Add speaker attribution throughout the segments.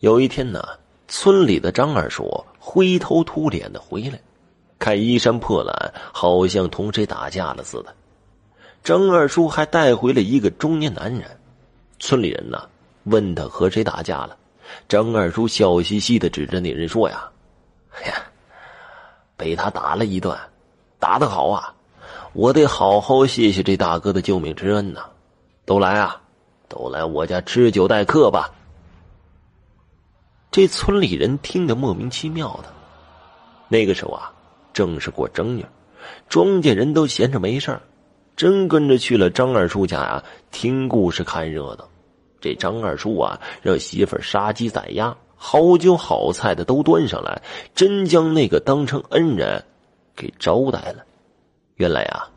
Speaker 1: 有一天呢，村里的张二叔灰头土脸的回来，看衣衫破烂，好像同谁打架了似的。张二叔还带回了一个中年男人。村里人呢，问他和谁打架了。张二叔笑嘻嘻的指着那人说：“呀，哎 呀，被他打了一顿，打得好啊！我得好好谢谢这大哥的救命之恩呐！都来啊，都来我家吃酒待客吧。”这村里人听得莫名其妙的。那个时候啊，正是过正月，庄稼人都闲着没事真跟着去了张二叔家呀，听故事看热闹。这张二叔啊，让媳妇儿杀鸡宰鸭，好酒好菜的都端上来，真将那个当成恩人给招待了。原来啊，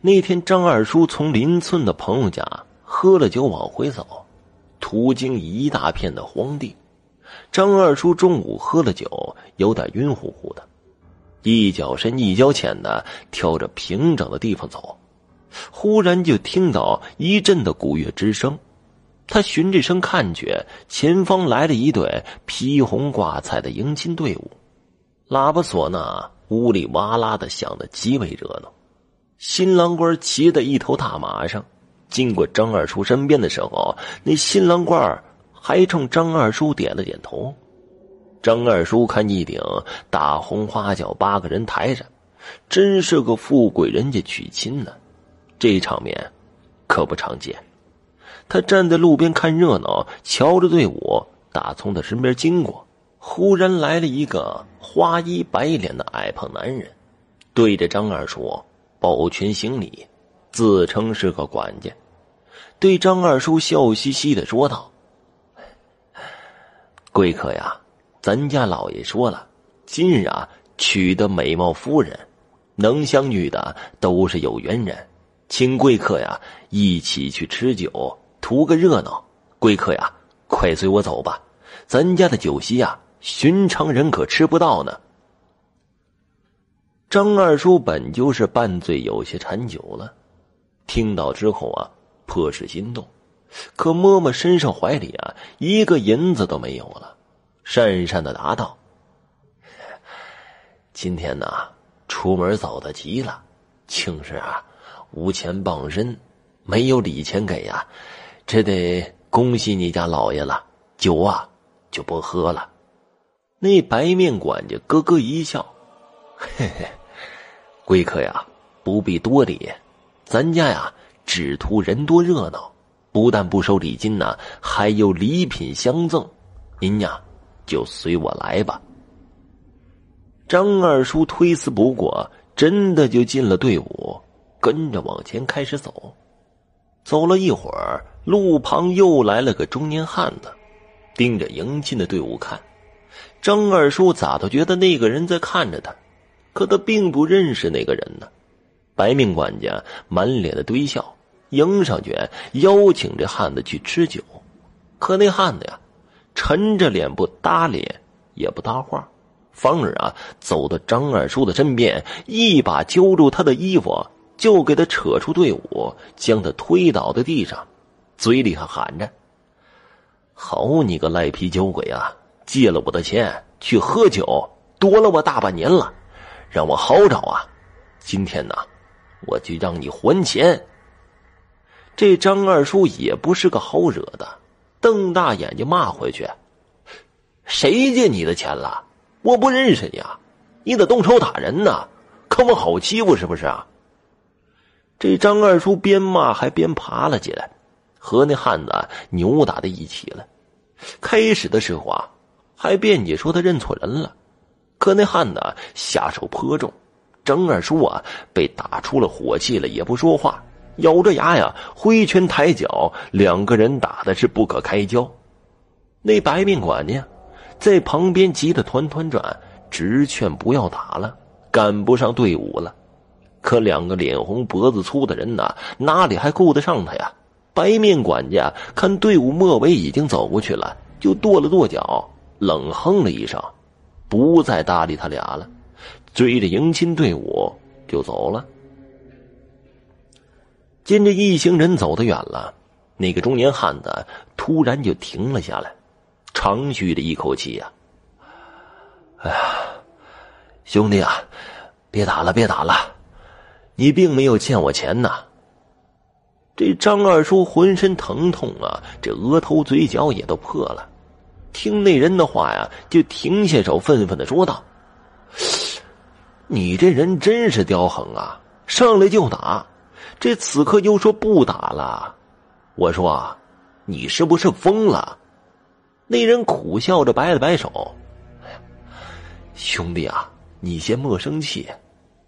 Speaker 1: 那天张二叔从邻村的朋友家喝了酒往回走，途经一大片的荒地。张二叔中午喝了酒，有点晕乎乎的，一脚深一脚浅的挑着平整的地方走，忽然就听到一阵的鼓乐之声。他循着声看去，前方来了一队披红挂彩的迎亲队伍，喇叭唢呐呜里哇啦的响得极为热闹。新郎官骑在一头大马上，经过张二叔身边的时候，那新郎官还冲张二叔点了点头。张二叔看一顶大红花轿，八个人抬着，真是个富贵人家娶亲呢。这场面可不常见。他站在路边看热闹，瞧着队伍打从他身边经过，忽然来了一个花衣白脸的矮胖男人，对着张二叔抱拳行礼，自称是个管家，对张二叔笑嘻嘻的说道：“贵客呀，咱家老爷说了，今日啊娶的美貌夫人，能相遇的都是有缘人，请贵客呀一起去吃酒。”图个热闹，贵客呀，快随我走吧！咱家的酒席呀，寻常人可吃不到呢。张二叔本就是半醉，有些馋酒了，听到之后啊，颇是心动，可摸摸身上怀里啊，一个银子都没有了，讪讪的答道：“今天呢，出门走的急了，庆事啊，无钱傍身，没有礼钱给呀。”这得恭喜你家老爷了，酒啊就不喝了。那白面管家咯咯一笑，嘿嘿，贵客呀，不必多礼，咱家呀只图人多热闹，不但不收礼金呢，还有礼品相赠。您呀就随我来吧。张二叔推辞不过，真的就进了队伍，跟着往前开始走。走了一会儿。路旁又来了个中年汉子，盯着迎亲的队伍看。张二叔咋都觉得那个人在看着他，可他并不认识那个人呢。白面管家满脸的堆笑，迎上去邀请这汉子去吃酒。可那汉子呀，沉着脸不搭理，也不搭话，反而啊走到张二叔的身边，一把揪住他的衣服，就给他扯出队伍，将他推倒在地上。嘴里还喊着：“好你个赖皮酒鬼啊！借了我的钱去喝酒，躲了我大半年了，让我好找啊！今天呢，我就让你还钱。”这张二叔也不是个好惹的，瞪大眼睛骂回去：“谁借你的钱了？我不认识你啊！你得动手打人呐！看我好欺负是不是啊？”这张二叔边骂还边爬了起来。和那汉子扭打在一起了。开始的时候啊，还辩解说他认错人了，可那汉子下手颇重，张二叔啊被打出了火气了，也不说话，咬着牙呀挥拳抬脚，两个人打的是不可开交。那白面管家在旁边急得团团转，直劝不要打了，赶不上队伍了。可两个脸红脖子粗的人呐，哪里还顾得上他呀？白面管家看队伍末尾已经走过去了，就跺了跺脚，冷哼了一声，不再搭理他俩了，追着迎亲队伍就走了。见这一行人走得远了，那个中年汉子突然就停了下来，长吁了一口气呀。哎呀，兄弟啊，别打了，别打了，你并没有欠我钱呐。这张二叔浑身疼痛啊，这额头、嘴角也都破了。听那人的话呀，就停下手，愤愤的说道：“你这人真是刁横啊，上来就打，这此刻又说不打了。我说，你是不是疯了？”那人苦笑着摆了摆手。兄弟啊，你先莫生气，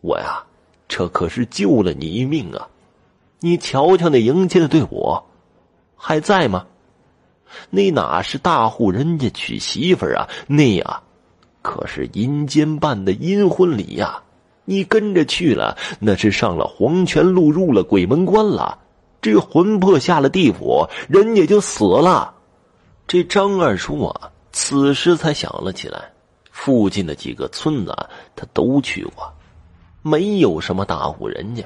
Speaker 1: 我呀，这可是救了你一命啊！你瞧瞧那迎接的队伍，还在吗？那哪是大户人家娶媳妇啊？那呀，可是阴间办的阴婚礼呀！你跟着去了，那是上了黄泉路，入了鬼门关了。这魂魄下了地府，人也就死了。这张二叔啊，此时才想了起来。附近的几个村子，他都去过，没有什么大户人家。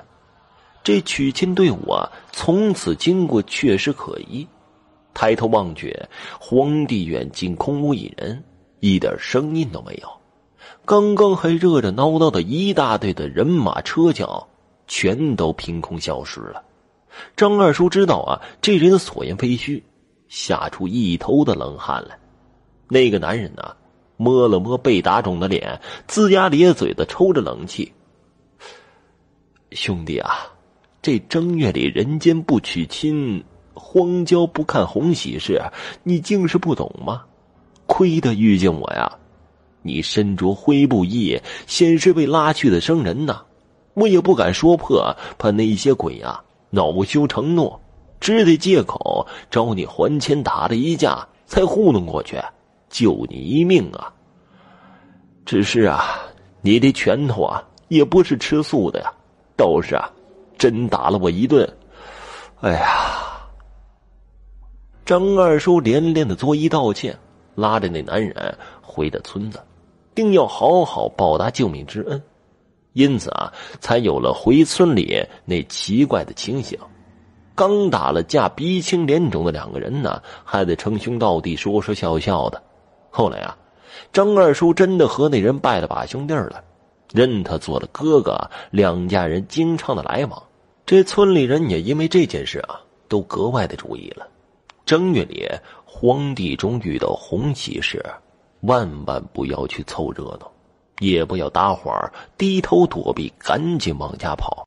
Speaker 1: 这娶亲队伍啊，从此经过确实可疑。抬头望去，荒地远近空无一人，一点声音都没有。刚刚还热热闹闹的一大队的人马车轿，全都凭空消失了。张二叔知道啊，这人所言非虚，吓出一头的冷汗来。那个男人呢？摸了摸被打肿的脸，龇牙咧嘴的抽着冷气。兄弟啊，这正月里人间不娶亲，荒郊不看红喜事，你竟是不懂吗？亏得遇见我呀！你身着灰布衣，先是被拉去的生人呐。我也不敢说破，怕那一些鬼啊恼羞成怒，只得借口找你还钱，打了一架，才糊弄过去。救你一命啊！只是啊，你的拳头啊，也不是吃素的呀，倒是啊，真打了我一顿。哎呀！张二叔连连的作揖道歉，拉着那男人回的村子，定要好好报答救命之恩。因此啊，才有了回村里那奇怪的情形。刚打了架，鼻青脸肿的两个人呢，还得称兄道弟，说说笑笑的。后来啊，张二叔真的和那人拜了把兄弟了，认他做了哥哥，两家人经常的来往。这村里人也因为这件事啊，都格外的注意了。正月里荒地中遇到红喜事，万万不要去凑热闹，也不要搭伙低头躲避，赶紧往家跑。